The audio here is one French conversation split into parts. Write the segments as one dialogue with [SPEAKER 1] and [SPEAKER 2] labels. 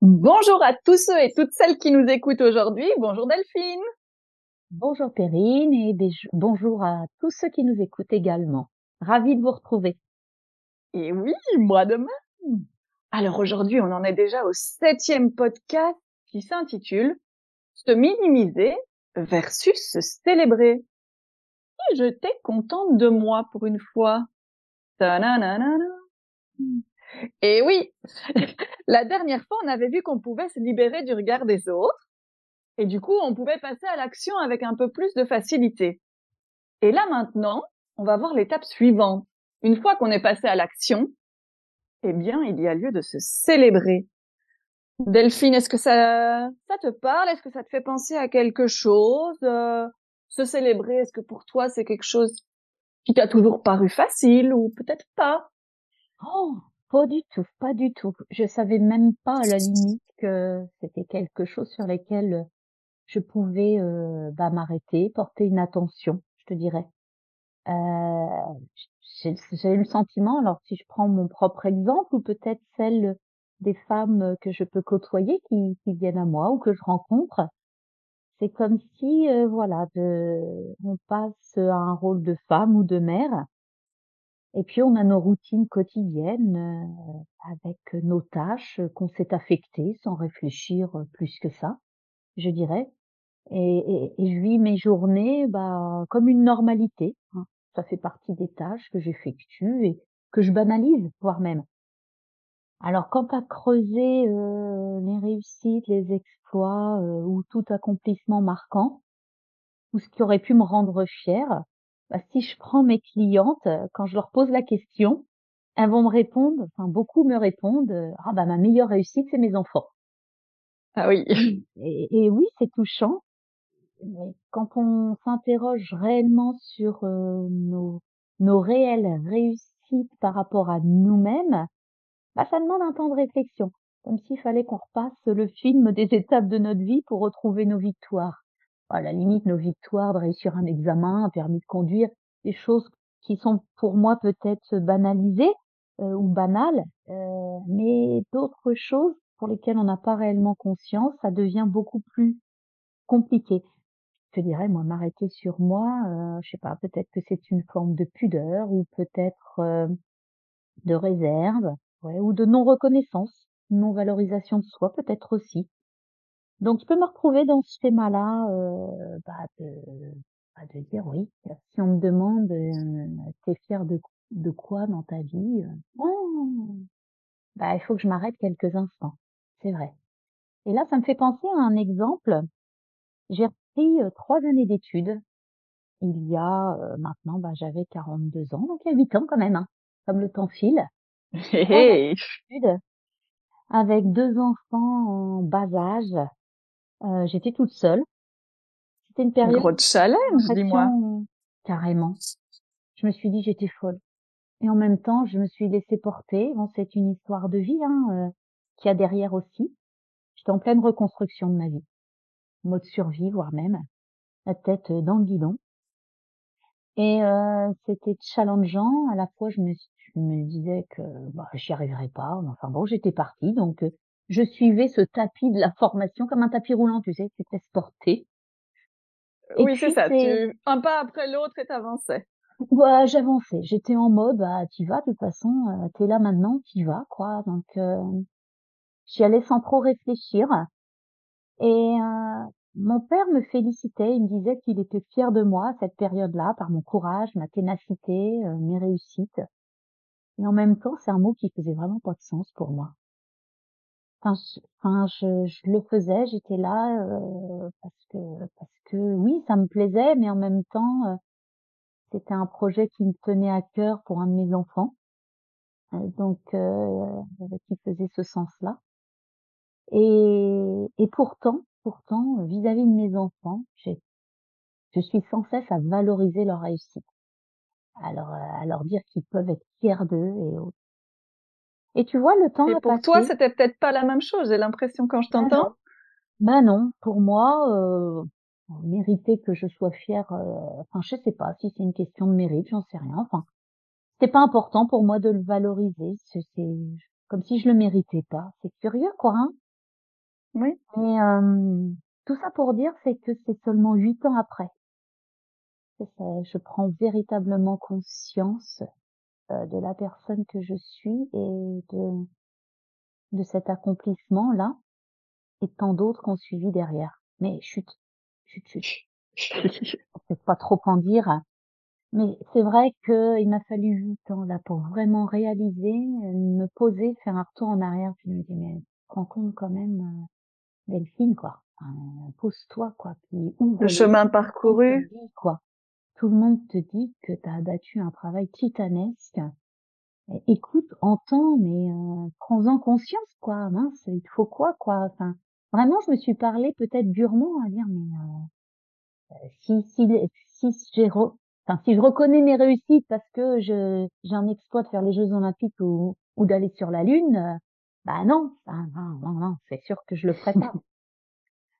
[SPEAKER 1] Bonjour à tous ceux et toutes celles qui nous écoutent aujourd'hui. Bonjour Delphine.
[SPEAKER 2] Bonjour Perrine et bonjour à tous ceux qui nous écoutent également. Ravi de vous retrouver.
[SPEAKER 1] Et oui, moi de même. Alors aujourd'hui, on en est déjà au septième podcast qui s'intitule Se minimiser versus se célébrer. J'étais contente de moi pour une fois. Et oui, la dernière fois, on avait vu qu'on pouvait se libérer du regard des autres. Et du coup, on pouvait passer à l'action avec un peu plus de facilité. Et là maintenant, on va voir l'étape suivante. Une fois qu'on est passé à l'action, eh bien, il y a lieu de se célébrer. Delphine, est-ce que ça, ça te parle? Est-ce que ça te fait penser à quelque chose euh, Se célébrer, est-ce que pour toi c'est quelque chose qui t'a toujours paru facile ou peut-être pas?
[SPEAKER 2] Oh, pas du tout, pas du tout. Je savais même pas à la limite que c'était quelque chose sur lequel je pouvais euh, bah, m'arrêter, porter une attention, je te dirais. Euh, j'ai eu le sentiment, alors si je prends mon propre exemple ou peut-être celle des femmes que je peux côtoyer qui viennent à moi ou que je rencontre, c'est comme si euh, voilà, de, on passe à un rôle de femme ou de mère et puis on a nos routines quotidiennes euh, avec nos tâches qu'on s'est affectées sans réfléchir plus que ça, je dirais. Et, et, et je vis mes journées bah, comme une normalité. Hein ça fait partie des tâches que j'effectue et que je banalise, voire même. Alors, quant à creuser euh, les réussites, les exploits euh, ou tout accomplissement marquant, ou ce qui aurait pu me rendre fière, bah, si je prends mes clientes, euh, quand je leur pose la question, elles vont me répondre, enfin beaucoup me répondent, ah bah ma meilleure réussite c'est mes enfants.
[SPEAKER 1] Ah oui.
[SPEAKER 2] Et, et oui, c'est touchant mais quand on s'interroge réellement sur euh, nos, nos réelles réussites par rapport à nous-mêmes, bah, ça demande un temps de réflexion, comme s'il fallait qu'on repasse le film des étapes de notre vie pour retrouver nos victoires. À la limite, nos victoires de réussir un examen, un permis de conduire, des choses qui sont pour moi peut-être banalisées euh, ou banales, euh, mais d'autres choses pour lesquelles on n'a pas réellement conscience, ça devient beaucoup plus compliqué je dirais, moi, m'arrêter sur moi, euh, je sais pas, peut-être que c'est une forme de pudeur ou peut-être euh, de réserve, ouais, ou de non-reconnaissance, non-valorisation de soi, peut-être aussi. Donc, je peux me retrouver dans ce schéma-là, euh, bah, de, bah, dire oui. Si on me demande, euh, t'es fier de, quoi dans ta vie oh, Bah, il faut que je m'arrête quelques instants. C'est vrai. Et là, ça me fait penser à un exemple. J'ai trois années d'études. Il y a maintenant, bah, j'avais 42 ans, donc il y a 8 ans quand même, hein, comme le temps file. Avec deux enfants en bas âge. j'étais toute seule.
[SPEAKER 1] C'était une période. Gros challenge, dis-moi.
[SPEAKER 2] Carrément. Je me suis dit j'étais folle. Et en même temps, je me suis laissée porter. Bon, c'est une histoire de vie hein, euh, qui a derrière aussi. J'étais en pleine reconstruction de ma vie mode survie, voire même, la tête dans le guidon. Et euh, c'était challengeant. À la fois, je me, je me disais que bah, j'y arriverais pas. Enfin bon, j'étais partie, donc euh, je suivais ce tapis de la formation comme un tapis roulant, tu sais, qui était sporté.
[SPEAKER 1] oui, c'est ça. Tu... Un pas après l'autre et t'avançais.
[SPEAKER 2] Ouais, j'avançais. J'étais en mode, bah, t'y vas, de toute façon, euh, t'es là maintenant, t'y vas, quoi. Donc, euh, j'y allais sans trop réfléchir. Et euh, mon père me félicitait, il me disait qu'il était fier de moi à cette période-là, par mon courage, ma ténacité, euh, mes réussites. Et en même temps, c'est un mot qui faisait vraiment pas de sens pour moi. Enfin, je, je, le faisais, j'étais là euh, parce que parce que oui, ça me plaisait, mais en même temps, euh, c'était un projet qui me tenait à cœur pour un de mes enfants, donc qui faisait ce sens-là. Et, et pourtant, pourtant, vis-à-vis de mes enfants, je suis sans cesse à valoriser leur réussite. Alors, à leur dire qu'ils peuvent être fiers d'eux et autres. Et tu vois, le temps
[SPEAKER 1] et pour toi, c'était peut-être pas la même chose, j'ai l'impression quand je t'entends.
[SPEAKER 2] Ben non, pour moi, euh, mériter que je sois fière, euh, enfin, je sais pas si c'est une question de mérite, j'en sais rien. Enfin, c'était pas important pour moi de le valoriser. C'est comme si je le méritais pas. C'est curieux, quoi. Hein
[SPEAKER 1] oui.
[SPEAKER 2] Et euh, tout ça pour dire, c'est que c'est seulement huit ans après. je prends véritablement conscience euh, de la personne que je suis et de de cet accomplissement là et tant d'autres qui ont suivi derrière. Mais chut, chut, chut. peut pas trop en dire. Mais c'est vrai qu'il m'a fallu huit ans là pour vraiment réaliser, me poser, faire un retour en arrière, puis me dire mais rends compte quand même, Delphine quoi, pose-toi quoi,
[SPEAKER 1] puis le chemin parcouru,
[SPEAKER 2] quoi. Tout le monde te dit que tu as abattu un travail titanesque. Écoute, entends, mais euh, prends-en conscience quoi. Mince, il te faut quoi quoi? Enfin, vraiment, je me suis parlé peut-être durement à dire mais euh, si si si j'ai enfin si je reconnais mes réussites parce que je j'ai un exploit de faire les Jeux Olympiques ou ou d'aller sur la Lune, euh, bah non, bah non, non, non, c'est sûr que je le ferai pas.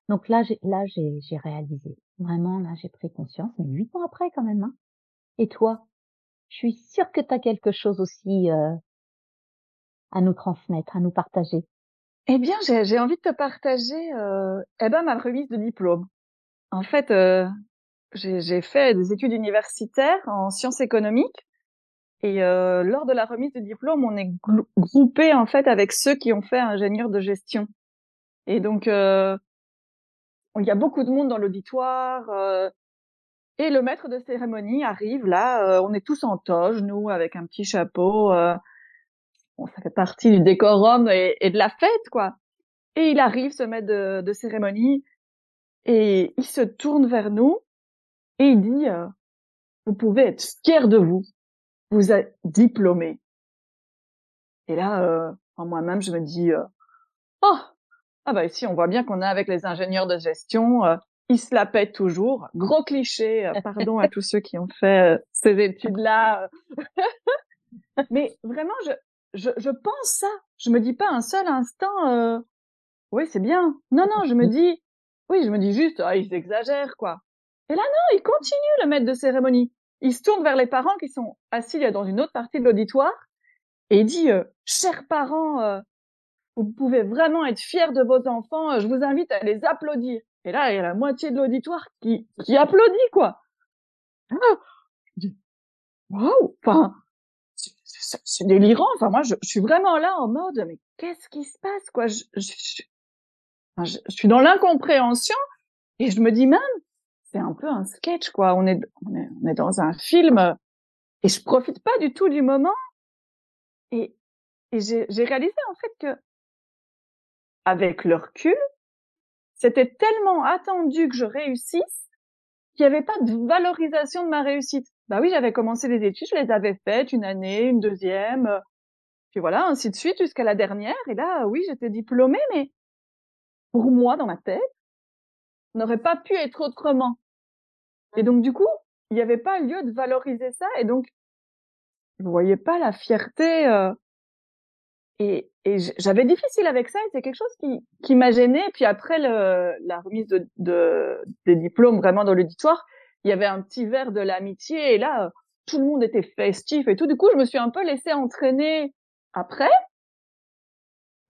[SPEAKER 2] Donc là, j'ai là j'ai j'ai réalisé. Vraiment, là, j'ai pris conscience, mais huit ans après quand même. Hein. Et toi, je suis sûre que tu as quelque chose aussi euh, à nous transmettre, à nous partager.
[SPEAKER 1] Eh bien, j'ai envie de te partager euh, eh ben, ma remise de diplôme. En fait, euh, j'ai fait des études universitaires en sciences économiques et euh, lors de la remise de diplôme, on est groupé en fait avec ceux qui ont fait ingénieur de gestion. Et donc, euh, il y a beaucoup de monde dans l'auditoire. Euh, et le maître de cérémonie arrive là. on est tous en toge, nous, avec un petit chapeau. bon, ça fait partie du décorum et, et, de la fête, quoi. Et il arrive, ce maître de, de cérémonie, et il se tourne vers nous et il dit vous pouvez être fiers de vous vous êtes diplômé. Et là, euh, en moi-même, je me dis, euh, oh, ah bah ici, on voit bien qu'on est avec les ingénieurs de gestion, euh, ils se la pètent toujours. Gros cliché, euh, pardon à tous ceux qui ont fait euh, ces études-là. Mais vraiment, je, je, je, pense ça. Je me dis pas un seul instant, oui, c'est bien. Non, non, je me dis, oui, je me dis juste, ah, ils exagèrent, quoi. Et là, non, il continue, le maître de cérémonie il se tourne vers les parents qui sont assis dans une autre partie de l'auditoire et il dit euh, chers parents euh, vous pouvez vraiment être fiers de vos enfants euh, je vous invite à les applaudir et là il y a la moitié de l'auditoire qui qui applaudit quoi. Ah, waouh! Enfin c'est délirant. Enfin moi je, suis vraiment là en mode mais qu'est-ce qui se passe quoi? Je suis dans l'incompréhension et je me dis même c'est un peu un sketch, quoi. On est, on est, on est dans un film et je profite pas du tout du moment. Et, et j'ai réalisé en fait que, avec le recul, c'était tellement attendu que je réussisse qu'il n'y avait pas de valorisation de ma réussite. Bah oui, j'avais commencé les études, je les avais faites une année, une deuxième, puis voilà, ainsi de suite jusqu'à la dernière. Et là, oui, j'étais diplômée, mais pour moi, dans ma tête, n'aurait pas pu être autrement. Et donc, du coup, il n'y avait pas lieu de valoriser ça. Et donc, vous voyez pas la fierté. Euh, et, et j'avais difficile avec ça. Et c'est quelque chose qui, qui m'a gênée. Et puis après le, la remise de, de, des diplômes vraiment dans l'auditoire, il y avait un petit verre de l'amitié. Et là, tout le monde était festif et tout. Du coup, je me suis un peu laissée entraîner après.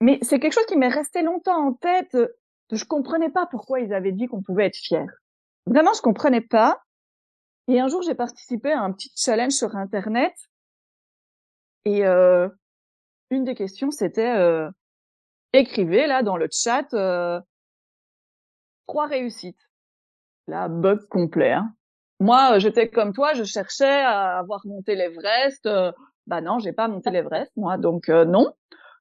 [SPEAKER 1] Mais c'est quelque chose qui m'est resté longtemps en tête je comprenais pas pourquoi ils avaient dit qu'on pouvait être fier. Vraiment, je comprenais pas. Et un jour, j'ai participé à un petit challenge sur Internet. Et euh, une des questions, c'était euh, écrivez là dans le chat euh, trois réussites. Là, bug complet. Hein. Moi, j'étais comme toi, je cherchais à avoir monté l'Everest. Euh, bah non, j'ai pas monté l'Everest, moi, donc euh, non.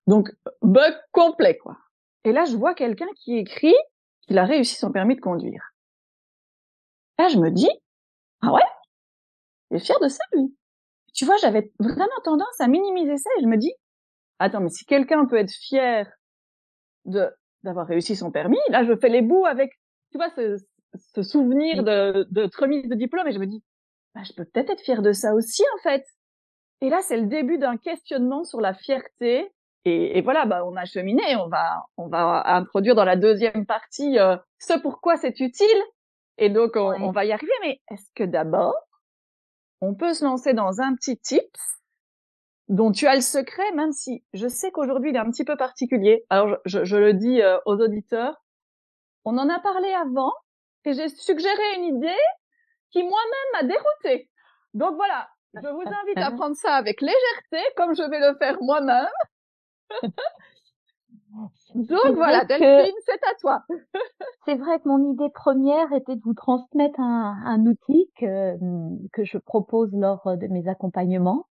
[SPEAKER 1] Donc bug complet, quoi. Et là, je vois quelqu'un qui écrit qu'il a réussi son permis de conduire. Là, je me dis, ah ouais, il est fier de ça, lui. Tu vois, j'avais vraiment tendance à minimiser ça et je me dis, attends, mais si quelqu'un peut être fier de d'avoir réussi son permis, là, je fais les bouts avec, tu vois, ce, ce souvenir de, de remise de diplôme et je me dis, bah, je peux peut-être être fier de ça aussi, en fait. Et là, c'est le début d'un questionnement sur la fierté et, et, voilà, bah, on a cheminé. On va, on va introduire dans la deuxième partie euh, ce pourquoi c'est utile. Et donc, on, on va y arriver. Mais est-ce que d'abord, on peut se lancer dans un petit tips dont tu as le secret, même si je sais qu'aujourd'hui il est un petit peu particulier. Alors je, je, le dis euh, aux auditeurs, on en a parlé avant et j'ai suggéré une idée qui moi-même m'a déroutée. Donc voilà, je vous invite à prendre ça avec légèreté, comme je vais le faire moi-même. Donc voilà, Delphine, c'est à toi.
[SPEAKER 2] c'est vrai que mon idée première était de vous transmettre un, un outil que, que je propose lors de mes accompagnements,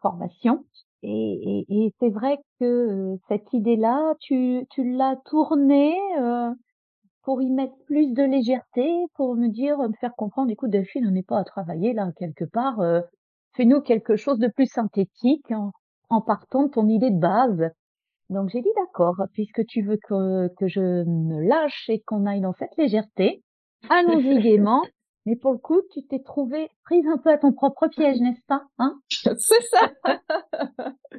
[SPEAKER 2] formations. Et, et, et c'est vrai que euh, cette idée-là, tu, tu l'as tournée euh, pour y mettre plus de légèreté, pour me dire, me faire comprendre, écoute Delphine, on n'est pas à travailler là quelque part, euh, fais-nous quelque chose de plus synthétique en, en partant de ton idée de base. Donc j'ai dit d'accord, puisque tu veux que, que je me lâche et qu'on aille dans cette légèreté, allons-y gaiement. Mais pour le coup, tu t'es trouvé prise un peu à ton propre piège, n'est-ce pas hein?
[SPEAKER 1] C'est ça.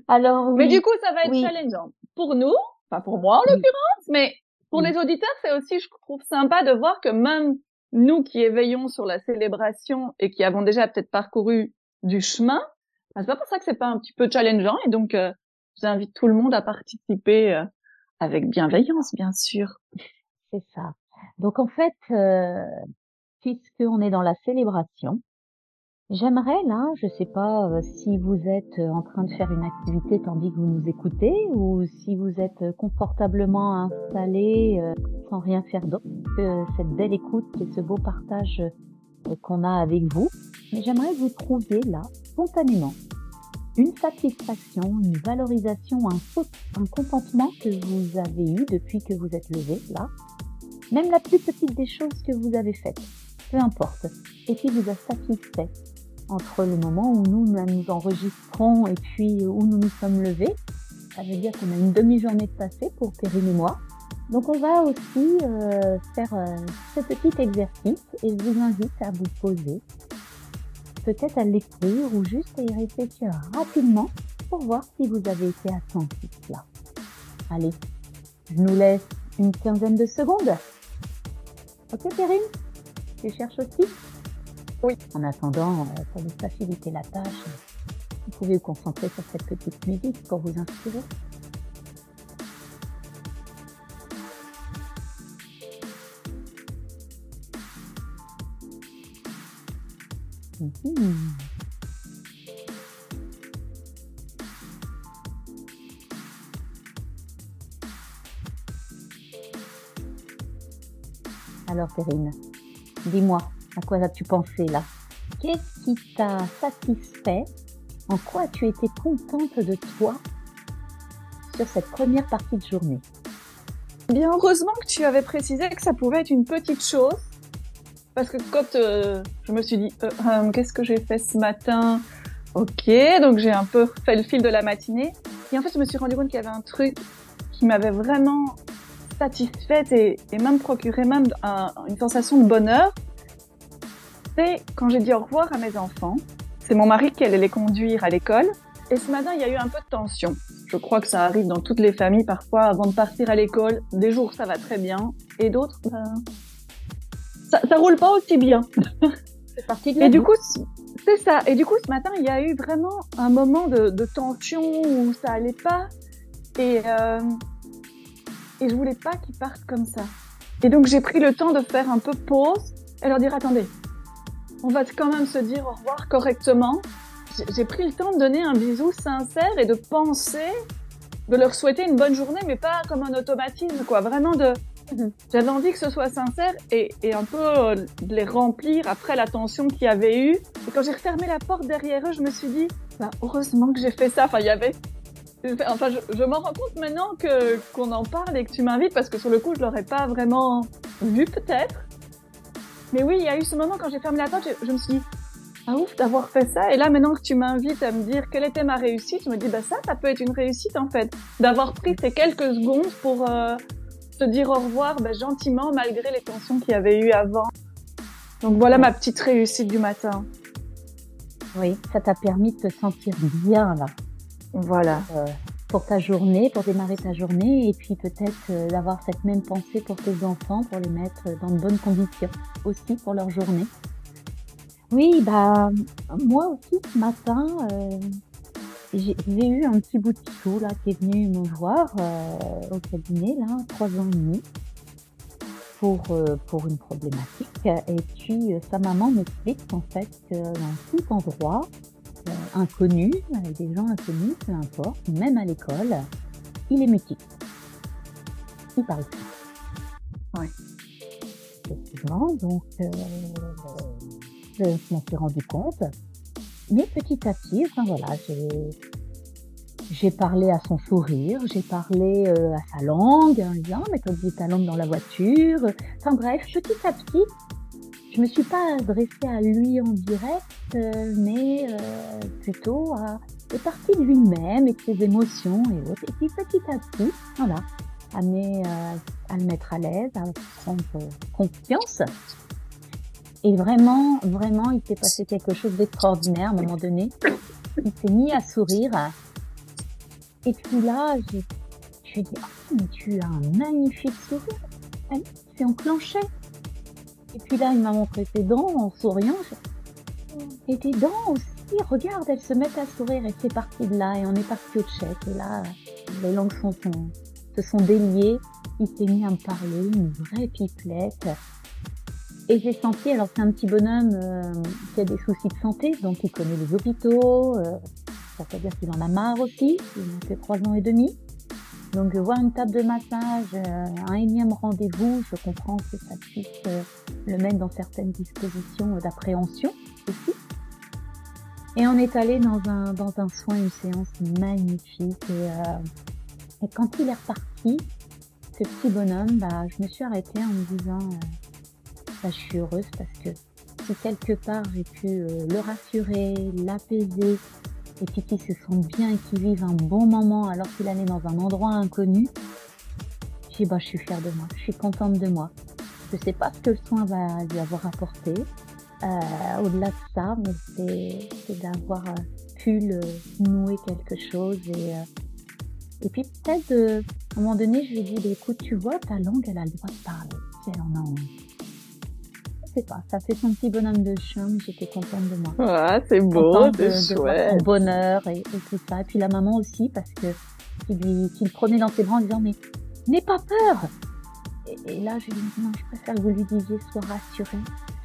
[SPEAKER 2] Alors oui.
[SPEAKER 1] Mais du coup, ça va être challengeant pour nous, enfin pour moi en l'occurrence, mais pour les auditeurs, c'est aussi, je trouve, sympa de voir que même nous qui éveillons sur la célébration et qui avons déjà peut-être parcouru du chemin, ben, c'est pas pour ça que c'est pas un petit peu challengeant. Et donc, euh, j'invite tout le monde à participer euh, avec bienveillance, bien sûr.
[SPEAKER 2] C'est ça. Donc en fait, euh, puisqu'on est dans la célébration, j'aimerais là, je sais pas euh, si vous êtes en train de faire une activité tandis que vous nous écoutez ou si vous êtes confortablement installé sans rien faire d'autre que cette belle écoute et ce beau partage qu'on a avec vous. Mais j'aimerais vous trouviez là, spontanément, une satisfaction, une valorisation, un, un contentement que vous avez eu depuis que vous êtes levé, là. Même la plus petite des choses que vous avez faites, peu importe, et qui vous a satisfait entre le moment où nous nous enregistrons et puis où nous nous sommes levés. Ça veut dire qu'on a une demi-journée de passé pour Perrine et moi. Donc on va aussi euh, faire euh, ce petit exercice et je vous invite à vous poser peut-être à l'écrire ou juste à y réfléchir rapidement pour voir si vous avez été attentif là. Allez, je nous laisse une quinzaine de secondes. Ok Perrine? Tu cherches aussi?
[SPEAKER 1] Oui.
[SPEAKER 2] En attendant, euh, pour vous faciliter la tâche, vous pouvez vous concentrer sur cette petite musique pour vous inspirer. Alors, Perrine, dis-moi, à quoi as-tu pensé là? Qu'est-ce qui t'a satisfait? En quoi tu étais contente de toi sur cette première partie de journée?
[SPEAKER 1] Bien, heureusement que tu avais précisé que ça pouvait être une petite chose parce que quand euh, je me suis dit, euh, hum, qu'est-ce que j'ai fait ce matin Ok, donc j'ai un peu fait le fil de la matinée. Et en fait, je me suis rendu compte qu'il y avait un truc qui m'avait vraiment satisfaite et, même procuré même une sensation de bonheur. C'est quand j'ai dit au revoir à mes enfants. C'est mon mari qui allait les conduire à l'école. Et ce matin, il y a eu un peu de tension. Je crois que ça arrive dans toutes les familles parfois avant de partir à l'école. Des jours, ça va très bien. Et d'autres, ben, ça, ça roule pas aussi bien.
[SPEAKER 2] C'est parti de
[SPEAKER 1] Et du coup, c'est ça. Et du coup, ce matin, il y a eu vraiment un moment de, de tension où ça allait pas. Et, euh, et je voulais pas qu'ils partent comme ça. Et donc, j'ai pris le temps de faire un peu pause et leur dire, attendez, on va quand même se dire au revoir correctement. J'ai pris le temps de donner un bisou sincère et de penser, de leur souhaiter une bonne journée, mais pas comme un automatisme, quoi. Vraiment de, j'avais envie que ce soit sincère et, un peu euh, de les remplir après l'attention qu'il y avait eu. Et quand j'ai refermé la porte derrière eux, je me suis dit, bah, heureusement que j'ai fait ça. Enfin, il y avait, enfin, je, je m'en rends compte maintenant que qu'on en parle et que tu m'invites parce que sur le coup, je l'aurais pas vraiment vu peut-être. Mais oui, il y a eu ce moment quand j'ai fermé la porte, je, je me suis dit, ah ouf d'avoir fait ça. Et là, maintenant que tu m'invites à me dire quelle était ma réussite, je me dis, bah ça, ça peut être une réussite en fait. D'avoir pris ces quelques secondes pour euh, se dire au revoir bah, gentiment malgré les tensions qu'il y avait eu avant. Donc voilà ma petite réussite du matin.
[SPEAKER 2] Oui, ça t'a permis de te sentir bien là.
[SPEAKER 1] Voilà.
[SPEAKER 2] Euh, pour ta journée, pour démarrer ta journée, et puis peut-être euh, d'avoir cette même pensée pour tes enfants, pour les mettre dans de bonnes conditions aussi pour leur journée. Oui, bah moi aussi ce matin, euh, j'ai eu un petit bout de chou là qui est venu me voir euh, au cabinet là, trois ans et demi, pour euh, pour une problématique. Et puis euh, sa maman m'explique en fait dans tout endroit inconnu, avec des gens inconnus, peu importe, même à l'école, il est mutique. Il parle plus.
[SPEAKER 1] Ouais.
[SPEAKER 2] Effectivement, donc je m'en suis rendu compte. Mais petit à petit, voilà, j'ai parlé à son sourire, j'ai parlé euh, à sa langue, en disant mais t'as ta langue dans la voiture. Enfin bref, petit à petit, je me suis pas adressée à lui en direct, euh, mais euh, plutôt à des parties de lui-même et de ses émotions et autres. Et puis petit à petit, voilà, à, à le mettre à l'aise, à prendre confiance. Et vraiment, vraiment, il s'est passé quelque chose d'extraordinaire à un moment donné. Il s'est mis à sourire. Et puis là, je lui ai dit, oh, mais tu as un magnifique sourire. Allez, c'est enclenché. Et puis là, il m'a montré ses dents en souriant. Et tes dents aussi, regarde, elles se mettent à sourire. Et c'est parti de là. Et on est parti au tchèque. Et là, les langues sont, sont- se sont déliées. Il s'est mis à me parler, une vraie pipelette. Et j'ai senti, alors c'est un petit bonhomme euh, qui a des soucis de santé, donc il connaît les hôpitaux, euh, ça veut dire qu'il en a marre aussi, il fait trois ans et demi. Donc euh, voir une table de massage, euh, un énième rendez-vous, je comprends que ça puisse euh, le mettre dans certaines dispositions d'appréhension aussi. Et on est allé dans un, dans un soin, une séance magnifique. Et, euh, et quand il est reparti, ce petit bonhomme, bah, je me suis arrêtée en me disant, je suis heureuse parce que si quelque part j'ai pu euh, le rassurer, l'apaiser, et puis qu'il se sente bien et qu'il vive un bon moment alors qu'il allait dans un endroit inconnu, je bah je suis fière de moi, je suis contente de moi. Je sais pas ce que le soin va lui avoir apporté. Euh, Au-delà de ça, mais c'est d'avoir euh, pu le nouer quelque chose et et puis peut-être à un moment donné je lui ai dit bah, écoute tu vois ta langue elle a le droit de parler si elle en a envie. Sais pas, ça fait son petit bonhomme de mais j'étais contente de moi
[SPEAKER 1] Ah, c'est beau, c'est
[SPEAKER 2] voir son
[SPEAKER 1] chouette.
[SPEAKER 2] bonheur et, et tout ça. Et puis la maman aussi, parce que qui lui, qui le prenait dans ses bras en disant mais n'aie pas peur. Et, et là je lui dis non, je préfère que vous lui disiez sois rassurée.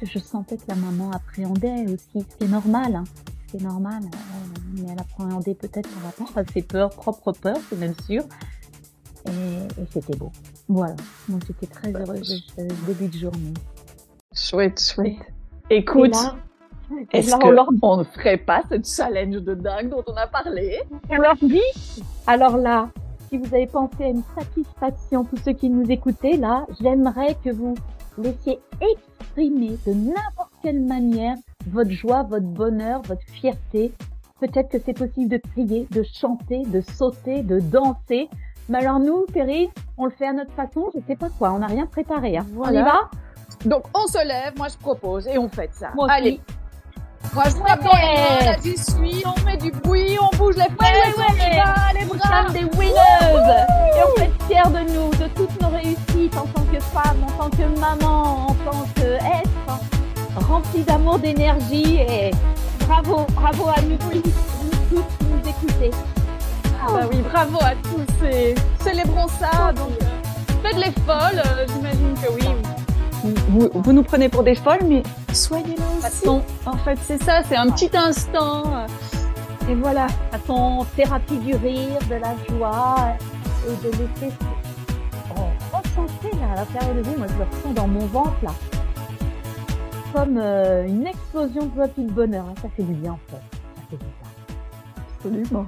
[SPEAKER 2] Je sentais que la maman appréhendait aussi, ce qui est normal. Hein. Ce qui est normal, euh, mais elle appréhendait peut-être par rapport à ses peurs, propres peurs, c'est même sûr. Et, et c'était beau. Voilà. Donc j'étais très heureuse de ce début de journée.
[SPEAKER 1] Chouette, chouette.
[SPEAKER 2] Et
[SPEAKER 1] Écoute, est-ce
[SPEAKER 2] là, on leur
[SPEAKER 1] qu'on ne ferait pas ce challenge de dingue dont on a parlé?
[SPEAKER 2] On leur dit, alors là, si vous avez pensé à une satisfaction, tous ceux qui nous écoutaient, là, j'aimerais que vous laissiez exprimer de n'importe quelle manière votre joie, votre bonheur, votre fierté. Peut-être que c'est possible de crier, de chanter, de sauter, de danser. Mais alors nous, Thérèse, on le fait à notre façon, je sais pas quoi, on n'a rien préparé. Hein.
[SPEAKER 1] Voilà.
[SPEAKER 2] On y va?
[SPEAKER 1] Donc on se lève, moi je propose et on fait ça.
[SPEAKER 2] Moi.
[SPEAKER 1] Allez. Moi je tape dans les mains, là j'y suis, on met du bruit, on bouge les fesses,
[SPEAKER 2] ouais,
[SPEAKER 1] on y
[SPEAKER 2] ouais.
[SPEAKER 1] va, les
[SPEAKER 2] Nous
[SPEAKER 1] bras.
[SPEAKER 2] sommes des winners et on peut être fiers de nous, de toutes nos réussites en tant que femme, en tant que maman, en tant qu'être, remplie d'amour, d'énergie et bravo, bravo à nous tous, nous tous qui nous écoutez.
[SPEAKER 1] Ah bah oui, bravo à tous et célébrons ça. Donc euh, faites-les folles, euh, j'imagine que oui. Vous, vous- nous prenez pour des folles, mais soyez là aussi.
[SPEAKER 2] Façon,
[SPEAKER 1] En fait, c'est ça, c'est un petit instant. Et voilà.
[SPEAKER 2] façon thérapie du rire, de la joie et de laisser oh, ressentir là, à l'intérieur de vous, moi je le ressens dans mon ventre là, comme euh, une explosion de joie et de bonheur. hein. Ça fait du bien en fait. Ça fait du bien.
[SPEAKER 1] Absolument.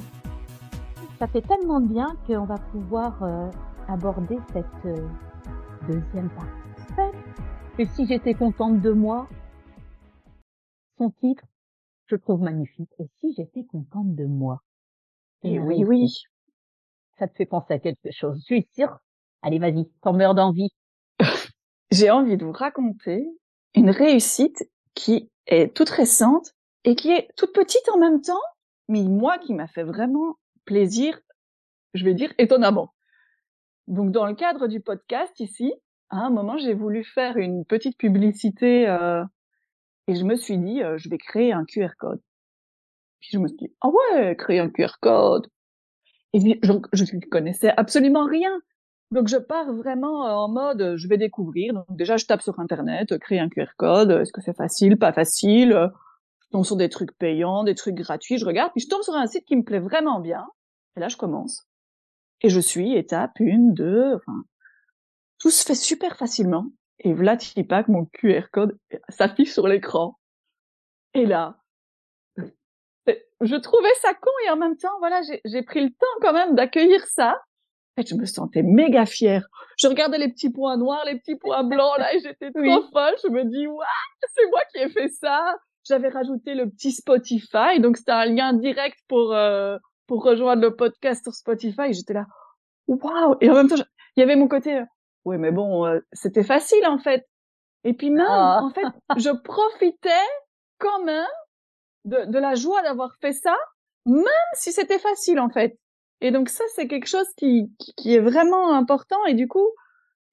[SPEAKER 2] Ça fait tellement de bien qu'on va pouvoir euh, aborder cette euh, deuxième partie. Et si j'étais contente de moi, son titre, je trouve magnifique. Et si j'étais contente de moi
[SPEAKER 1] Et
[SPEAKER 2] ma
[SPEAKER 1] oui, oui.
[SPEAKER 2] Ça te fait penser à quelque chose. Je suis sûre. Allez, vas-y, t'en meurs d'envie.
[SPEAKER 1] J'ai envie de vous raconter une réussite qui est toute récente et qui est toute petite en même temps, mais moi qui m'a fait vraiment plaisir, je vais dire étonnamment. Donc dans le cadre du podcast ici, à un moment j'ai voulu faire une petite publicité euh, et je me suis dit euh, je vais créer un QR code. Puis je me suis dit, ah ouais, créer un QR code. Et je, je ne connaissais absolument rien. Donc je pars vraiment en mode, je vais découvrir. Donc déjà, je tape sur Internet, créer un QR code. Est-ce que c'est facile, pas facile? Je tombe sur des trucs payants, des trucs gratuits. Je regarde, puis je tombe sur un site qui me plaît vraiment bien. Et là, je commence. Et je suis étape une, deux, enfin, tout se fait super facilement. Et voilà, pas que mon QR code s'affiche sur l'écran. Et là, je trouvais ça con et en même temps, voilà, j'ai pris le temps quand même d'accueillir ça. En fait, je me sentais méga fière. Je regardais les petits points noirs, les petits points blancs là, et j'étais trop folle. Je me dis, waouh, c'est moi qui ai fait ça. J'avais rajouté le petit Spotify, donc c'était un lien direct pour euh, pour rejoindre le podcast sur Spotify. J'étais là, waouh. Et en même temps, il y avait mon côté, euh, oui, mais bon, euh, c'était facile en fait. Et puis même, ah. en fait, je profitais quand même de, de la joie d'avoir fait ça, même si c'était facile en fait. Et donc ça, c'est quelque chose qui, qui est vraiment important et du coup,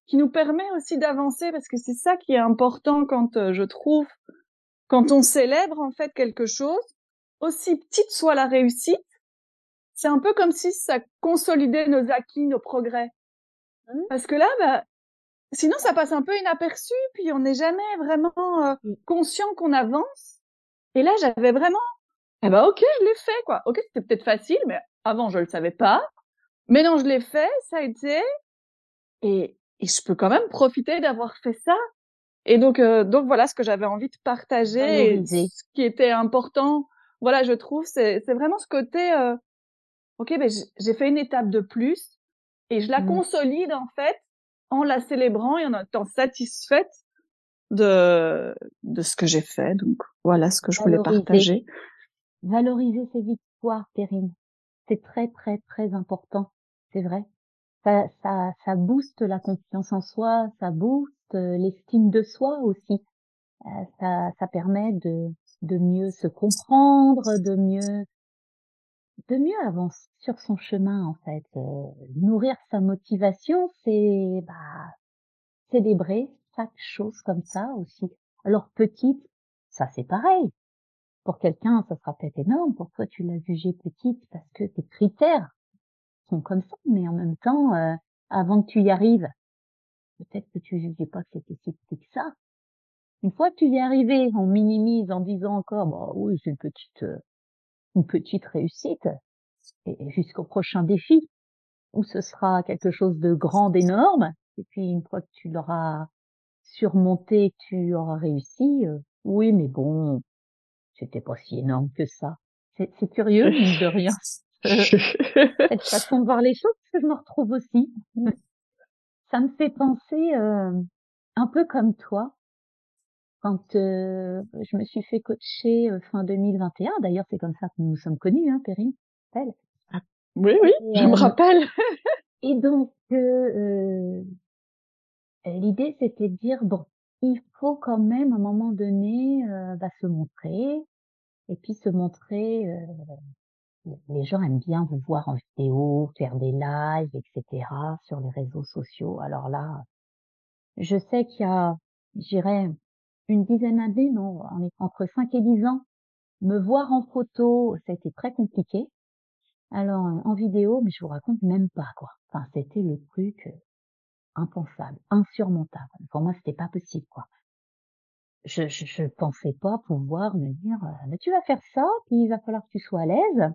[SPEAKER 1] qui nous permet aussi d'avancer parce que c'est ça qui est important quand euh, je trouve, quand on célèbre en fait quelque chose, aussi petite soit la réussite, c'est un peu comme si ça consolidait nos acquis, nos progrès. Mmh. Parce que là, bah, sinon ça passe un peu inaperçu, puis on n'est jamais vraiment euh, mmh. conscient qu'on avance. Et là, j'avais vraiment, eh ben ok, je l'ai fait quoi. Ok, c'était peut-être facile, mais avant je le savais pas. Mais non, je l'ai fait, ça a été, et, et je peux quand même profiter d'avoir fait ça. Et donc, euh, donc voilà ce que j'avais envie de partager, ce qui était important. Voilà, je trouve, c'est vraiment ce côté. Euh, ok, ben j'ai fait une étape de plus et je la mmh. consolide en fait en la célébrant et en étant satisfaite de de ce que j'ai fait. Donc voilà ce que je voulais partager.
[SPEAKER 2] Valoriser ses victoires, Perrine. C'est très très très important. C'est vrai. Ça, ça, ça booste la confiance en soi, ça booste euh, l'estime de soi aussi. Euh, ça, ça permet de, de mieux se comprendre, de mieux de mieux avancer sur son chemin en fait. Euh, nourrir sa motivation, c'est bah, célébrer chaque chose comme ça aussi. Alors petite, ça c'est pareil. Pour quelqu'un, ça sera peut-être énorme. Pour toi, tu l'as jugée petite parce que tes critères sont comme ça. Mais en même temps, euh, avant que tu y arrives, peut-être que tu jugeais pas que c'était si petit que ça. Une fois que tu y es arrivé, on minimise en disant encore, bah oui, c'est une petite, euh, une petite réussite, et jusqu'au prochain défi, où ce sera quelque chose de grand, d'énorme, et puis une fois que tu l'auras surmonté, tu auras réussi, euh, oui, mais bon, c'était pas si énorme que ça. C'est curieux, de rien. Cette façon de voir les choses, parce que je me retrouve aussi. Ça me fait penser euh, un peu comme toi, quand euh, je me suis fait coacher euh, fin 2021. D'ailleurs, c'est comme ça que nous nous sommes connus, hein, Perrine.
[SPEAKER 1] Ah, oui, oui, je me rappelle.
[SPEAKER 2] et donc, l'idée, c'était de dire bon, il faut quand même à un moment donné bah, se montrer et puis se montrer les gens aiment bien vous voir en vidéo, faire des lives, etc. sur les réseaux sociaux. Alors là, je sais qu'il y a, j'irais, une dizaine d'années, non, entre 5 et 10 ans, me voir en photo, ça a été très compliqué. Alors, en vidéo, mais je vous raconte même pas, quoi. Enfin, c'était le truc impensable, insurmontable. Pour moi, c'était pas possible, quoi. Je, je, je pensais pas pouvoir me dire, mais tu vas faire ça, puis il va falloir que tu sois à l'aise.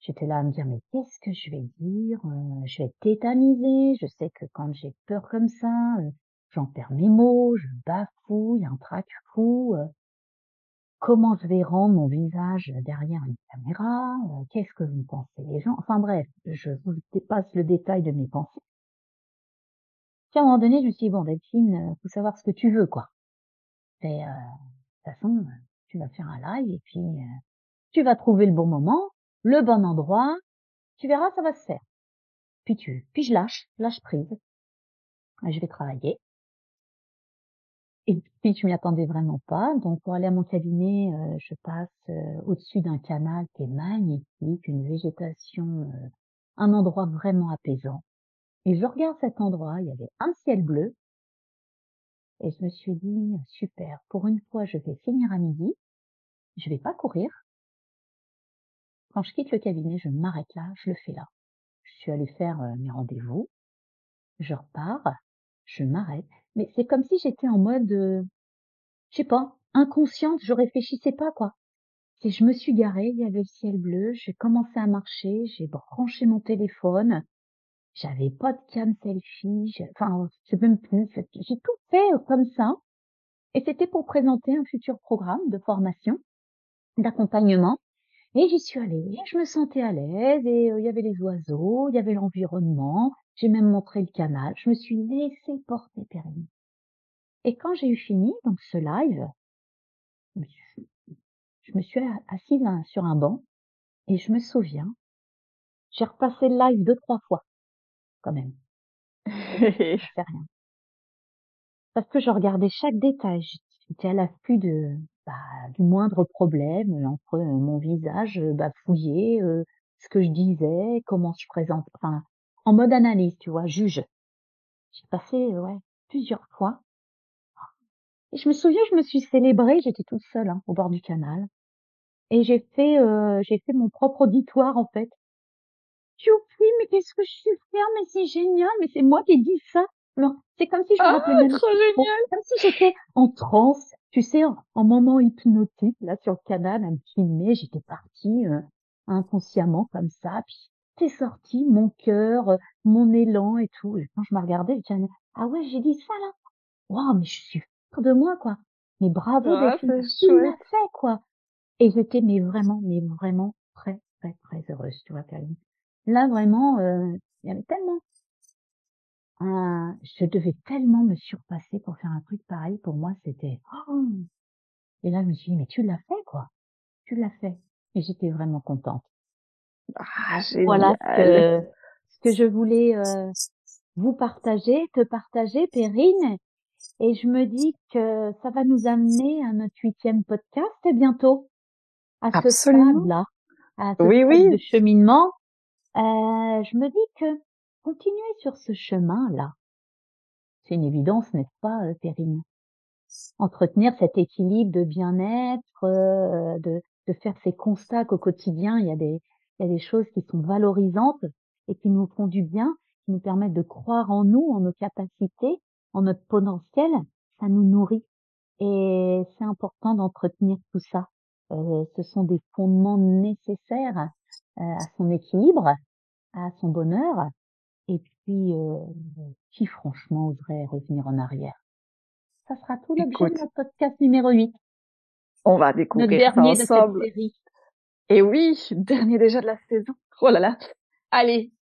[SPEAKER 2] J'étais là à me dire, mais qu'est-ce que je vais dire euh, Je vais tétaniser. Je sais que quand j'ai peur comme ça, euh, j'en perds mes mots, je bafouille, un trac fou. Euh. comment je vais rendre mon visage derrière une caméra Qu'est-ce que vous pensez les gens? Enfin bref, je vous dépasse le détail de mes pensées. Puis à un moment donné, je me suis dit, bon, Delphine, faut savoir ce que tu veux, quoi. Et de toute façon, tu vas faire un live et puis tu vas trouver le bon moment le bon endroit, tu verras, ça va se faire. Puis tu, puis je lâche, lâche prise. Je vais travailler. Et puis je m'y attendais vraiment pas. Donc pour aller à mon cabinet, euh, je passe euh, au-dessus d'un canal qui est magnifique, une végétation, euh, un endroit vraiment apaisant. Et je regarde cet endroit, il y avait un ciel bleu. Et je me suis dit, super, pour une fois, je vais finir à midi. Je vais pas courir. quand je quitte le cabinet, je m'arrête là, je le fais là. Je suis allée faire mes rendez-vous, je repars, je m'arrête, mais c'est comme si j'étais en mode, je sais pas, inconsciente, je réfléchissais pas quoi. C'est je me suis garée, il y avait le ciel bleu, j'ai commencé à marcher, j'ai branché mon téléphone, j'avais pas de cam selfie, enfin, je sais même plus, j'ai tout fait comme ça. Et c'était pour présenter un futur programme de formation, d'accompagnement. Et j'y suis allée, je me sentais à l'aise, et euh, il y avait les oiseaux, il y avait l'environnement, j'ai même montré le canal, je me suis laissée porter Perrine. Et quand j'ai eu fini, donc ce live, je me suis assise sur un banc, et je me souviens, j'ai repassé le live deux, trois fois, quand même. je fais rien. Parce que je regardais chaque détail, j'étais à l'affût de, bah, du moindre problème entre mon visage bafouillé, euh, ce que je disais, comment je présente, enfin, en mode analyse, tu vois, juge. J'ai passé, ouais, plusieurs fois. Et je me souviens, je me suis célébrée, j'étais toute seule hein, au bord du canal. Et j'ai fait, euh, j'ai fait mon propre auditoire en fait. Je oui, mais qu'est-ce que je suis faire Mais c'est génial, mais c'est moi qui ai dit ça. C'est comme si je me
[SPEAKER 1] ah, rappelais trop génial.
[SPEAKER 2] comme si j'étais en transe, tu sais, en, moment hypnotique là sur le canal à me filmer. J'étais partie euh, inconsciemment comme ça. Puis c'est sorti mon cœur, euh, mon élan et tout. Et quand je me regardais, je disais ah ouais, j'ai dit ça là. Waouh, mais je suis fière de moi quoi. Mais bravo,
[SPEAKER 1] ah,
[SPEAKER 2] Delphine, tu l'as fait quoi. Et j'étais mais vraiment, mais vraiment très très très heureuse, tu vois, Karine. Là vraiment, euh, il y avait tellement je devais tellement me surpasser pour faire un truc pareil. Pour moi, c'était oh! et là je me suis dit mais tu l'as fait quoi, tu l'as fait. Et j'étais vraiment contente.
[SPEAKER 1] Ah,
[SPEAKER 2] voilà ce que, ce que je voulais euh, vous partager, te partager, Perrine. Et je me dis que ça va nous amener à notre huitième podcast bientôt. À ce stade-là, à ce
[SPEAKER 1] oui, oui.
[SPEAKER 2] de cheminement. Euh, je me dis que continuer sur ce chemin-là. C'est une évidence, n'est-ce pas, euh, Perrine? Entretenir cet équilibre de bien-être, euh, de, faire ces constats qu'au quotidien, il y, a des, il y a des choses qui sont valorisantes et qui nous font du bien, qui nous permettent de croire en nous, en nos capacités, en notre potentiel, ça nous nourrit. Et c'est important d'entretenir tout ça. Euh, ce sont des fondements nécessaires à son équilibre, à son bonheur, et puis, euh, qui franchement oserait revenir en arrière? Ça sera tout l'objet de notre podcast numéro 8.
[SPEAKER 1] On va découvrir ça ensemble. Et oui, dernier déjà de la saison. Oh là là. Allez,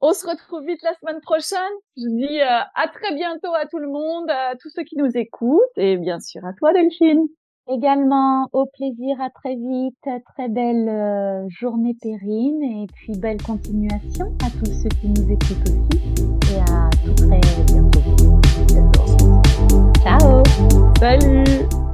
[SPEAKER 1] on se retrouve vite la semaine prochaine. Je dis euh, à très bientôt à tout le monde, à tous ceux qui nous écoutent et bien sûr à toi Delphine.
[SPEAKER 2] Également, au plaisir, à très vite, très belle euh, journée Périne et puis belle continuation à tous ceux qui nous écoutent aussi et à tout très bientôt. Ciao. Salut.